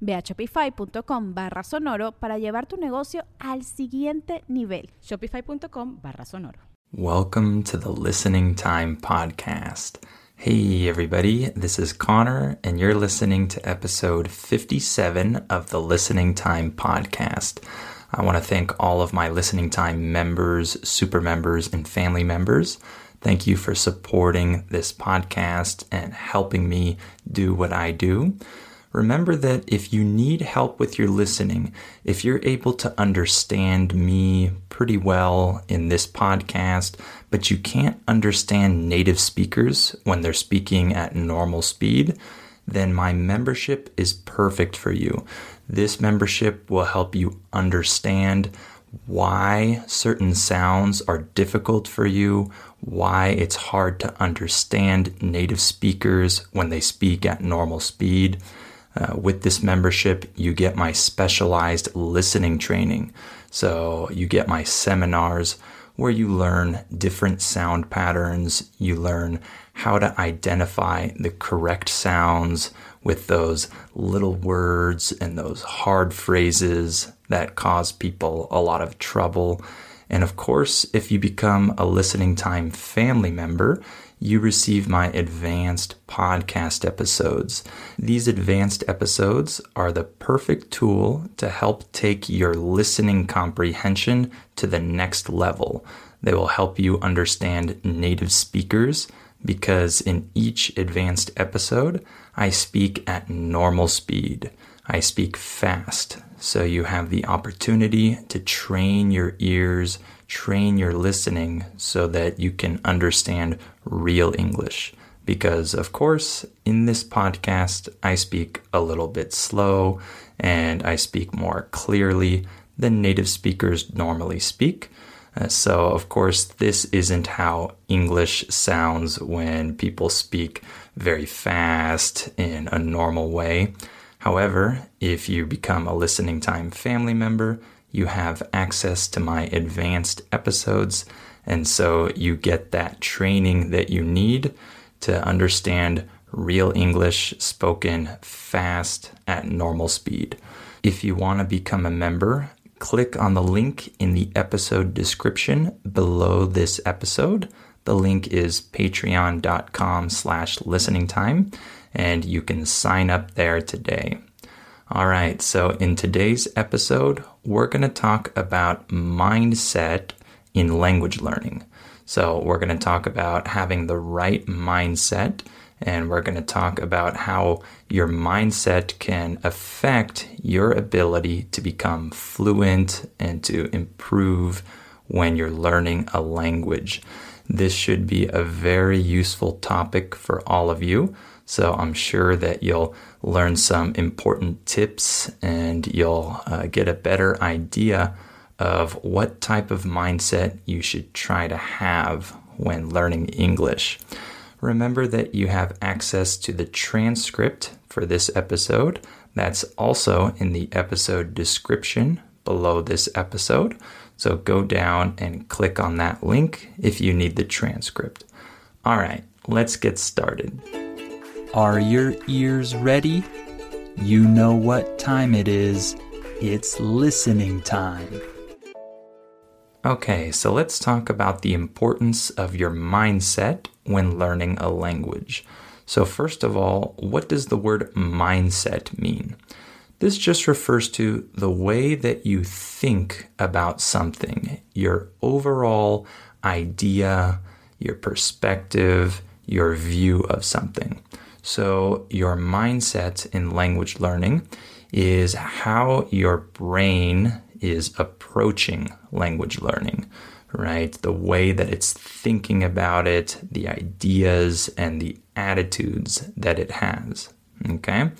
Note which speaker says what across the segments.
Speaker 1: Ve a shopify.com barra sonoro para llevar tu negocio al siguiente nivel.
Speaker 2: Shopify.com barra sonoro.
Speaker 3: Welcome to the Listening Time Podcast. Hey, everybody, this is Connor, and you're listening to episode 57 of the Listening Time Podcast. I want to thank all of my Listening Time members, super members, and family members. Thank you for supporting this podcast and helping me do what I do remember that if you need help with your listening, if you're able to understand me pretty well in this podcast, but you can't understand native speakers when they're speaking at normal speed, then my membership is perfect for you. This membership will help you understand why certain sounds are difficult for you, why it's hard to understand native speakers when they speak at normal speed. Uh, with this membership, you get my specialized listening training. So you get my seminars where you learn different sound patterns. You learn how to identify the correct sounds with those little words and those hard phrases that cause people a lot of trouble. And of course, if you become a listening time family member, you receive my advanced podcast episodes. These advanced episodes are the perfect tool to help take your listening comprehension to the next level. They will help you understand native speakers because in each advanced episode, I speak at normal speed. I speak fast, so you have the opportunity to train your ears train your listening so that you can understand real English. Because, of course, in this podcast, I speak a little bit slow and I speak more clearly than native speakers normally speak. Uh, so, of course, this isn't how English sounds when people speak very fast in a normal way. However, if you become a listening time family member, you have access to my advanced episodes. And so you get that training that you need to understand real English spoken fast at normal speed. If you want to become a member, click on the link in the episode description below this episode. The link is patreon.com slash listening time, and you can sign up there today. All right, so in today's episode, we're going to talk about mindset in language learning. So, we're going to talk about having the right mindset, and we're going to talk about how your mindset can affect your ability to become fluent and to improve when you're learning a language. This should be a very useful topic for all of you. So I'm sure that you'll learn some important tips and you'll uh, get a better idea of what type of mindset you should try to have when learning English. Remember that you have access to the transcript for this episode. That's also in the episode description below this episode. So go down and click on that link if you need the transcript. All right, let's get started.
Speaker 4: Are your ears ready? You know what time it is. It's listening time.
Speaker 3: Okay, so let's talk about the importance of your mindset when learning a language. So, first of all, what does the word mindset mean? This just refers to the way that you think about something, your overall idea, your perspective, your view of something. So, your mindset in language learning is how your brain is approaching language learning, right? The way that it's thinking about it, the ideas, and the attitudes that it has. Okay?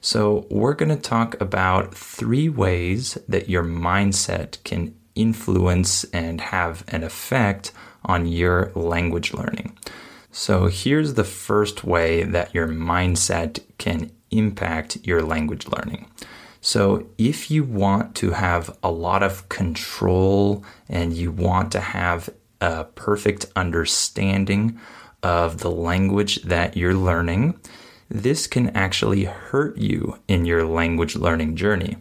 Speaker 3: So, we're going to talk about three ways that your mindset can influence and have an effect on your language learning. So, here's the first way that your mindset can impact your language learning. So, if you want to have a lot of control and you want to have a perfect understanding of the language that you're learning, this can actually hurt you in your language learning journey.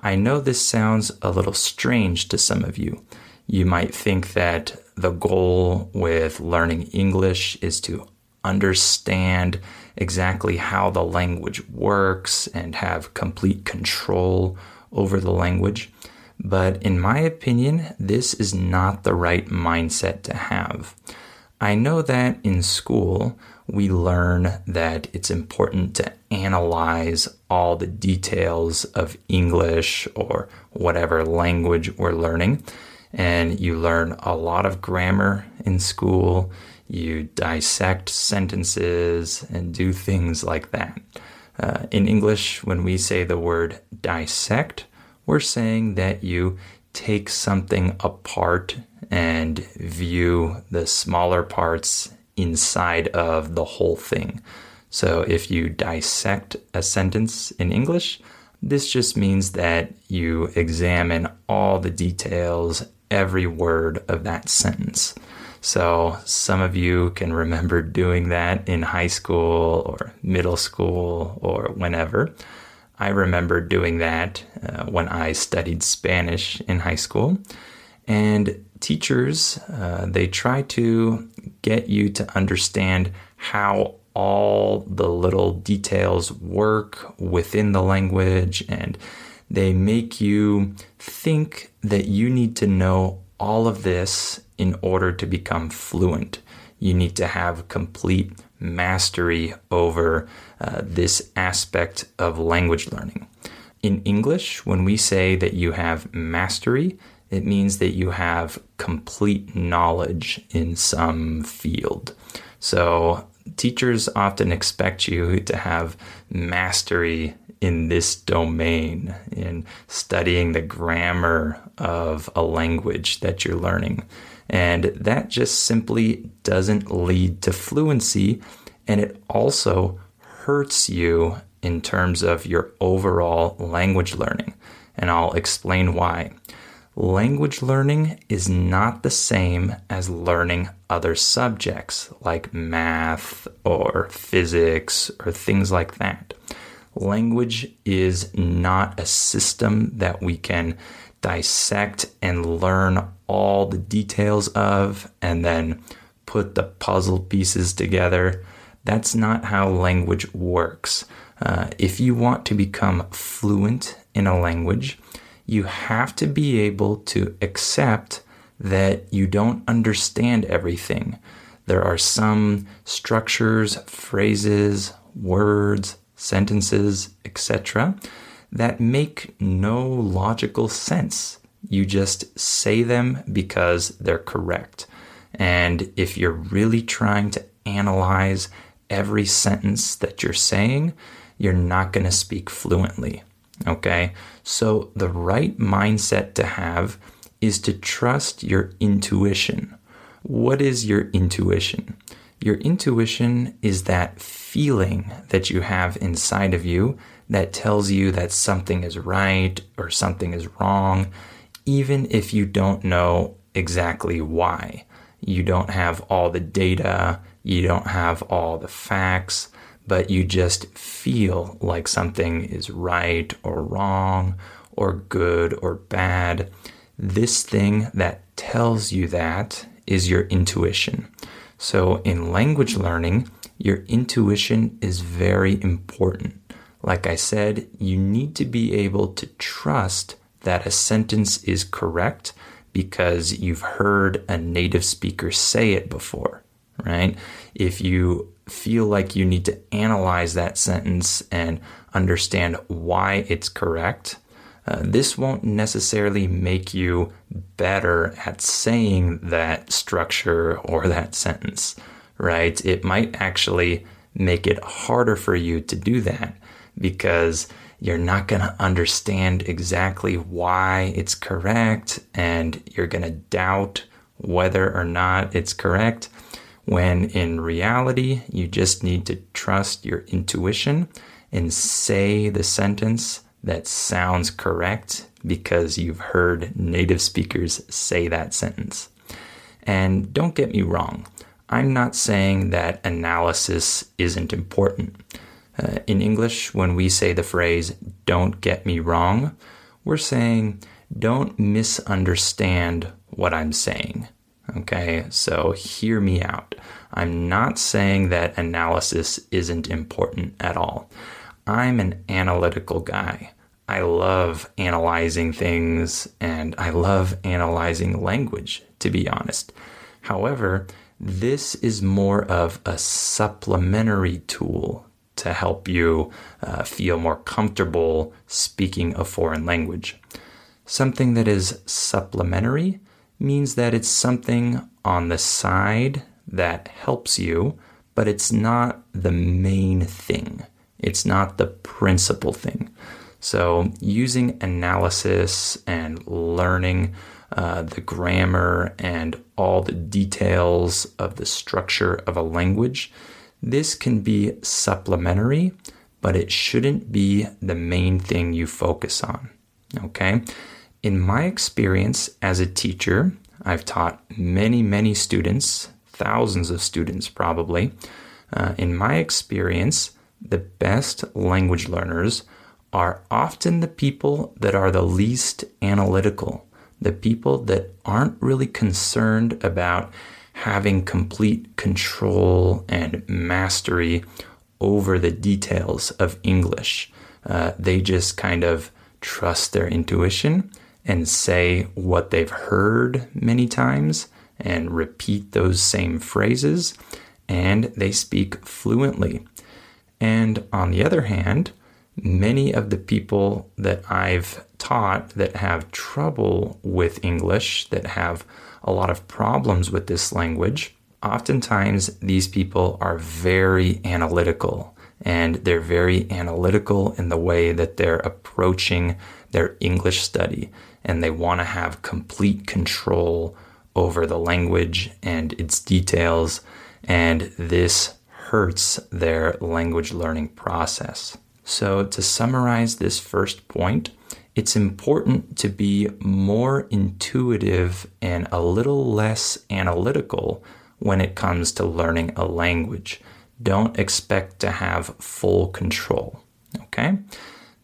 Speaker 3: I know this sounds a little strange to some of you. You might think that the goal with learning English is to understand exactly how the language works and have complete control over the language. But in my opinion, this is not the right mindset to have. I know that in school, we learn that it's important to analyze all the details of English or whatever language we're learning. And you learn a lot of grammar in school. You dissect sentences and do things like that. Uh, in English, when we say the word dissect, we're saying that you take something apart and view the smaller parts inside of the whole thing. So if you dissect a sentence in English, this just means that you examine all the details, every word of that sentence. So some of you can remember doing that in high school or middle school or whenever. I remember doing that uh, when I studied Spanish in high school. And teachers, uh, they try to get you to understand how all the little details work within the language and they make you think that you need to know all of this in order to become fluent. You need to have complete mastery over uh, this aspect of language learning. In English, when we say that you have mastery, it means that you have complete knowledge in some field. So, teachers often expect you to have mastery in this domain, in studying the grammar of a language that you're learning. And that just simply doesn't lead to fluency. And it also hurts you in terms of your overall language learning. And I'll explain why language learning is not the same as learning other subjects like math or physics or things like that. Language is not a system that we can dissect and learn all the details of and then put the puzzle pieces together. That's not how language works. Uh, if you want to become fluent in a language, you have to be able to accept that you don't understand everything. There are some structures, phrases, words, sentences, etc., that make no logical sense. You just say them because they're correct. And if you're really trying to analyze every sentence that you're saying, you're not going to speak fluently. Okay? So, the right mindset to have is to trust your intuition. What is your intuition? Your intuition is that feeling that you have inside of you that tells you that something is right or something is wrong, even if you don't know exactly why. You don't have all the data, you don't have all the facts, but you just feel like something is right or wrong or good or bad. This thing that tells you that is your intuition. So, in language learning, your intuition is very important. Like I said, you need to be able to trust that a sentence is correct because you've heard a native speaker say it before, right? If you feel like you need to analyze that sentence and understand why it's correct, uh, this won't necessarily make you better at saying that structure or that sentence, right? It might actually make it harder for you to do that because you're not going to understand exactly why it's correct and you're going to doubt whether or not it's correct when in reality you just need to trust your intuition and say the sentence that sounds correct because you've heard native speakers say that sentence. And don't get me wrong, I'm not saying that analysis isn't important. Uh, in English, when we say the phrase, don't get me wrong, we're saying, don't misunderstand what I'm saying. Okay, so hear me out. I'm not saying that analysis isn't important at all. I'm an analytical guy. I love analyzing things and I love analyzing language, to be honest. However, this is more of a supplementary tool to help you uh, feel more comfortable speaking a foreign language. Something that is supplementary means that it's something on the side that helps you, but it's not the main thing. It's not the principal thing. So, using analysis and learning uh, the grammar and all the details of the structure of a language, this can be supplementary, but it shouldn't be the main thing you focus on. Okay? In my experience as a teacher, I've taught many, many students, thousands of students probably. Uh, in my experience, the best language learners are often the people that are the least analytical, the people that aren't really concerned about having complete control and mastery over the details of English. Uh, they just kind of trust their intuition and say what they've heard many times and repeat those same phrases, and they speak fluently. And on the other hand, many of the people that I've taught that have trouble with English, that have a lot of problems with this language, oftentimes these people are very analytical and they're very analytical in the way that they're approaching their English study and they want to have complete control over the language and its details, and this hurts their language learning process. So, to summarize this first point, it's important to be more intuitive and a little less analytical when it comes to learning a language. Don't expect to have full control. Okay?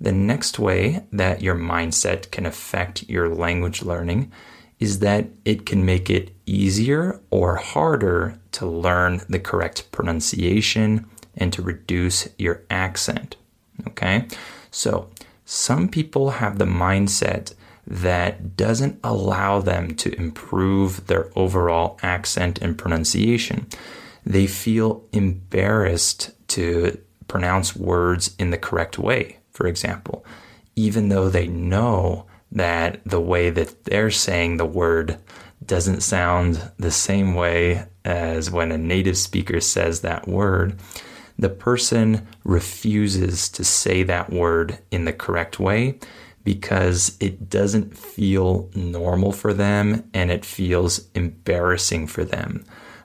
Speaker 3: The next way that your mindset can affect your language learning is that it can make it easier or harder to learn the correct pronunciation and to reduce your accent. Okay? So, some people have the mindset that doesn't allow them to improve their overall accent and pronunciation. They feel embarrassed to pronounce words in the correct way for example, even though they know that the way that they're saying the word doesn't sound the same way as when a native speaker says that word, the person refuses to say that word in the correct way because it doesn't feel normal for them and it feels embarrassing for them.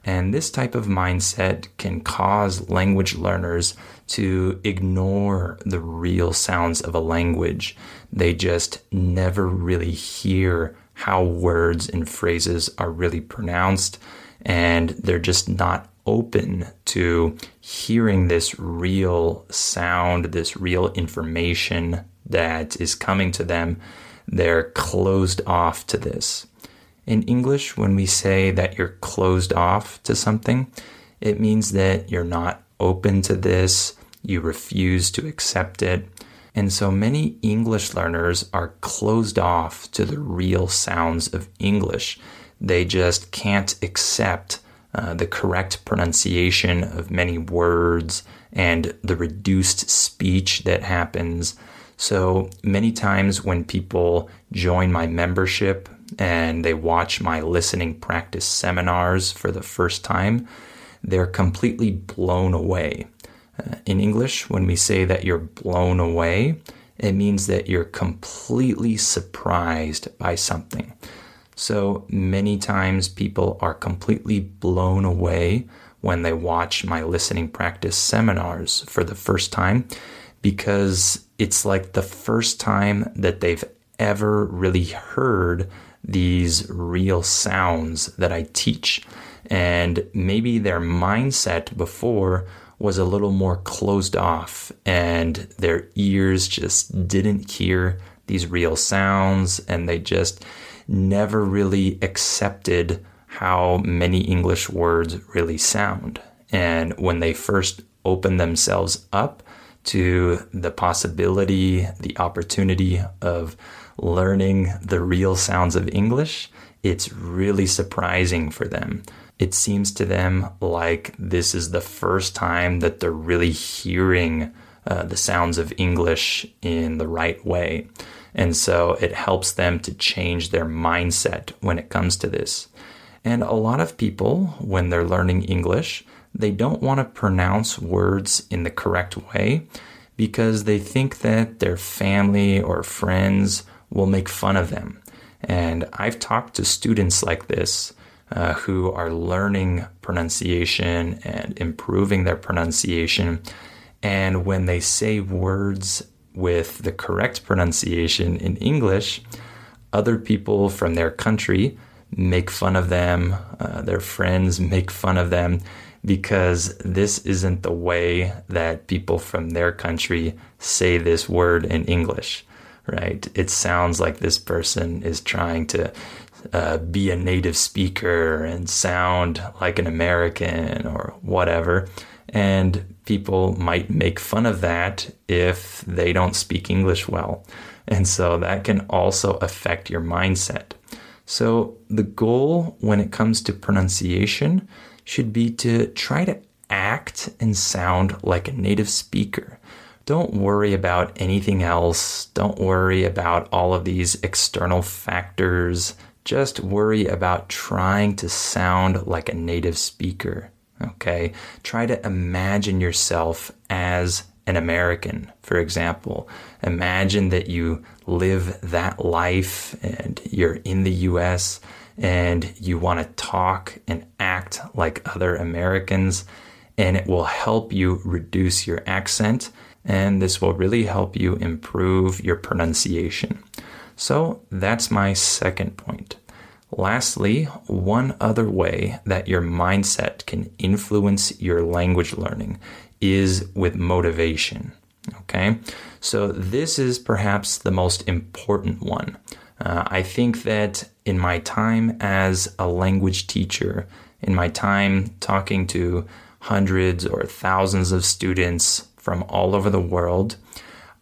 Speaker 3: And this type of mindset can cause language learners to ignore the real sounds of a language. They just never really hear how words and phrases are really pronounced, and they're just not open to hearing this real sound, this real information that is coming to them. They're closed off to this. In English, when we say that you're closed off to something, it means that you're not open to this, you refuse to accept it. And so many English learners are closed off to the real sounds of English. They just can't accept uh, the correct pronunciation of many words and the reduced speech that happens. So many times when people join my membership and they watch my listening practice seminars for the first time, they're completely blown away. Uh, in English, when we say that you're blown away, it means that you're completely surprised by something. So many times people are completely blown away when they watch my listening practice seminars for the first time because it's like the first time that they've ever really heard these real sounds that I teach. And maybe their mindset before was a little more closed off and their ears just didn't hear these real sounds and they just never really accepted how many English words really sound. And when they first open themselves up to the possibility, the opportunity of learning the real sounds of English, it's really surprising for them it seems to them like this is the first time that they're really hearing uh, the sounds of English in the right way. And so it helps them to change their mindset when it comes to this. And a lot of people, when they're learning English, they don't want to pronounce words in the correct way because they think that their family or friends will make fun of them. And I've talked to students like this uh, who are learning pronunciation and improving their pronunciation. And when they say words with the correct pronunciation in English, other people from their country make fun of them, uh, their friends make fun of them because this isn't the way that people from their country say this word in English, right? It sounds like this person is trying to uh, be a native speaker and sound like an American or whatever. And people might make fun of that if they don't speak English well. And so that can also affect your mindset. So the goal when it comes to pronunciation should be to try to act and sound like a native speaker. Don't worry about anything else. Don't worry about all of these external factors just worry about trying to sound like a native speaker. Okay. Try to imagine yourself as an American, for example. Imagine that you live that life and you're in the US and you want to talk and act like other Americans, and it will help you reduce your accent. And this will really help you improve your pronunciation. So that's my second point. Lastly, one other way that your mindset can influence your language learning is with motivation. Okay, so this is perhaps the most important one. Uh, I think that in my time as a language teacher, in my time talking to hundreds or thousands of students from all over the world,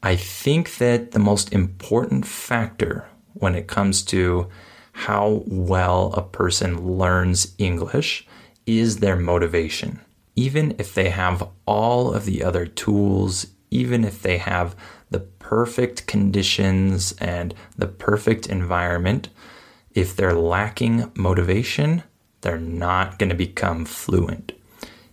Speaker 3: I think that the most important factor when it comes to how well a person learns English is their motivation. Even if they have all of the other tools, even if they have the perfect conditions and the perfect environment, if they're lacking motivation, they're not going to become fluent.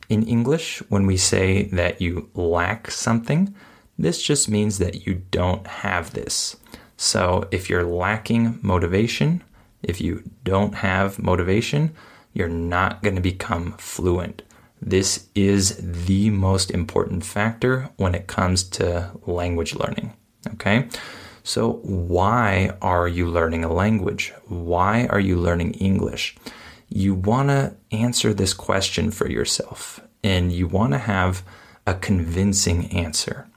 Speaker 3: In English, when we say that you lack something, this just means that you don't have this. So if you're lacking motivation, if you don't have motivation, you're not going to become fluent. This is the most important factor when it comes to language learning. Okay? So, why are you learning a language? Why are you learning English? You want to answer this question for yourself and you want to have a convincing answer.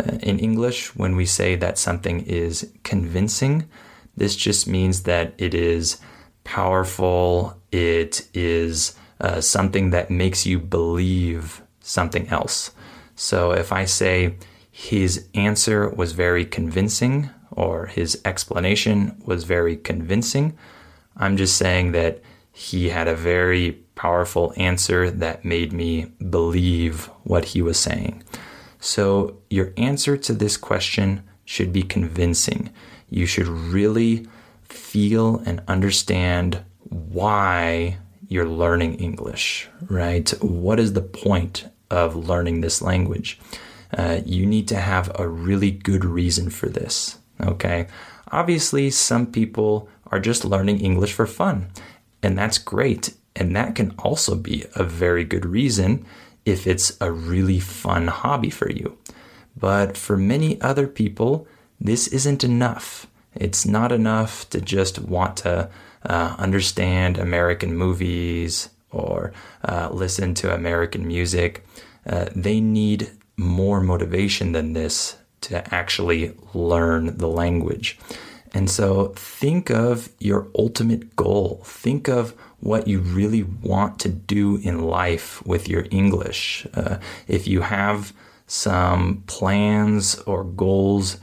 Speaker 3: Uh, in English, when we say that something is convincing, this just means that it is powerful, it is uh, something that makes you believe something else. So if I say, his answer was very convincing or his explanation was very convincing. I'm just saying that he had a very powerful answer that made me believe what he was saying. So, your answer to this question should be convincing. You should really feel and understand why you're learning English, right? What is the point of learning this language? Uh, you need to have a really good reason for this, okay? Obviously, some people are just learning English for fun, and that's great. And that can also be a very good reason if it's a really fun hobby for you. But for many other people, this isn't enough. It's not enough to just want to uh, understand American movies or uh, listen to American music. Uh, they need more motivation than this to actually learn the language. And so think of your ultimate goal. Think of what you really want to do in life with your English. Uh, if you have some plans or goals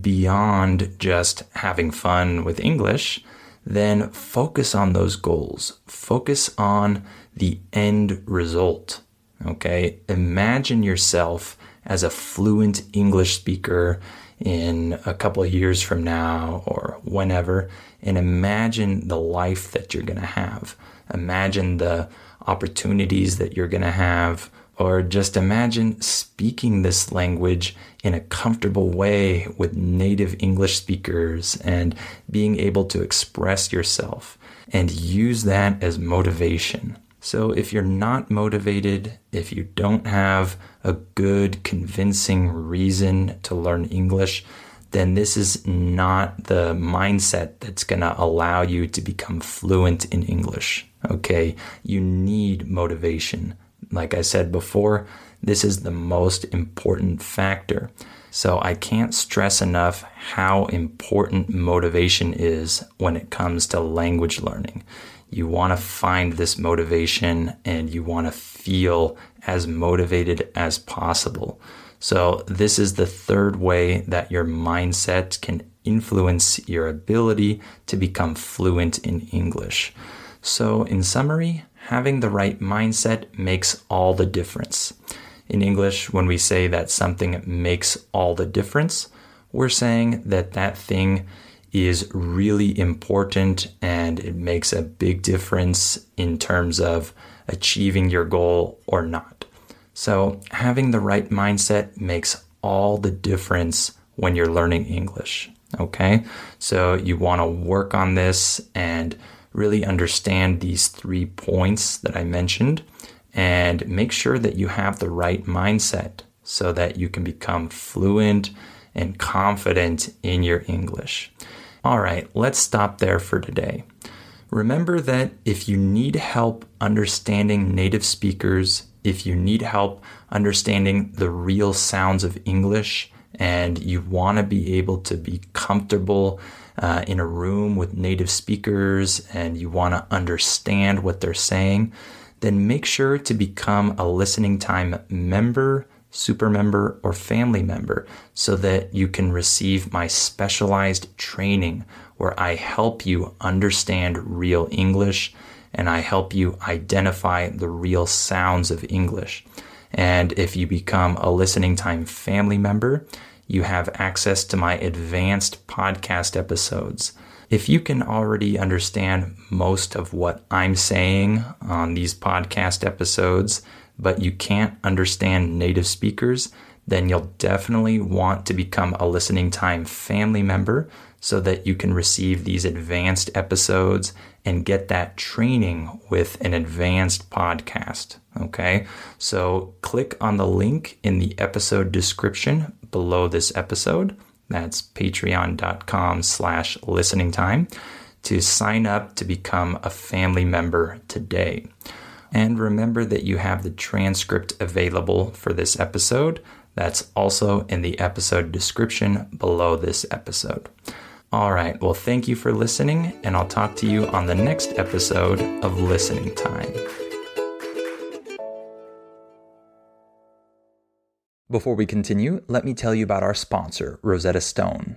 Speaker 3: beyond just having fun with English, then focus on those goals. Focus on the end result. Okay. Imagine yourself as a fluent English speaker in a couple of years from now or whenever, and imagine the life that you're going to have. Imagine the opportunities that you're going to have, or just imagine speaking this language in a comfortable way with native English speakers and being able to express yourself and use that as motivation. So, if you're not motivated, if you don't have a good, convincing reason to learn English, then this is not the mindset that's going to allow you to become fluent in English. Okay. You need motivation. Like I said before, this is the most important factor. So I can't stress enough how important motivation is when it comes to language learning. You want to find this motivation and you want to feel as motivated as possible. So, this is the third way that your mindset can influence your ability to become fluent in English. So, in summary, having the right mindset makes all the difference. In English, when we say that something makes all the difference, we're saying that that thing is really important and it makes a big difference in terms of achieving your goal or not. So, having the right mindset makes all the difference when you're learning English. Okay, so you want to work on this and really understand these three points that I mentioned and make sure that you have the right mindset so that you can become fluent and confident in your English. All right, let's stop there for today. Remember that if you need help understanding native speakers, if you need help understanding the real sounds of English, and you want to be able to be comfortable uh, in a room with native speakers and you want to understand what they're saying, then make sure to become a listening time member, super member, or family member so that you can receive my specialized training where I help you understand real English and I help you identify the real sounds of English. And if you become a listening time family member, you have access to my advanced podcast episodes. If you can already understand most of what I'm saying on these podcast episodes, but you can't understand native speakers, then you'll definitely want to become a listening time family member so that you can receive these advanced episodes and get that training with an advanced podcast. Okay. So click on the link in the episode description below this episode. That's patreon.com slash listening time to sign up to become a family member today. And remember that you have the transcript available for this episode. That's also in the episode description below this episode. All right, well, thank you for listening, and I'll talk to you on the next episode of Listening Time. Before we continue, let me tell you about our sponsor, Rosetta Stone.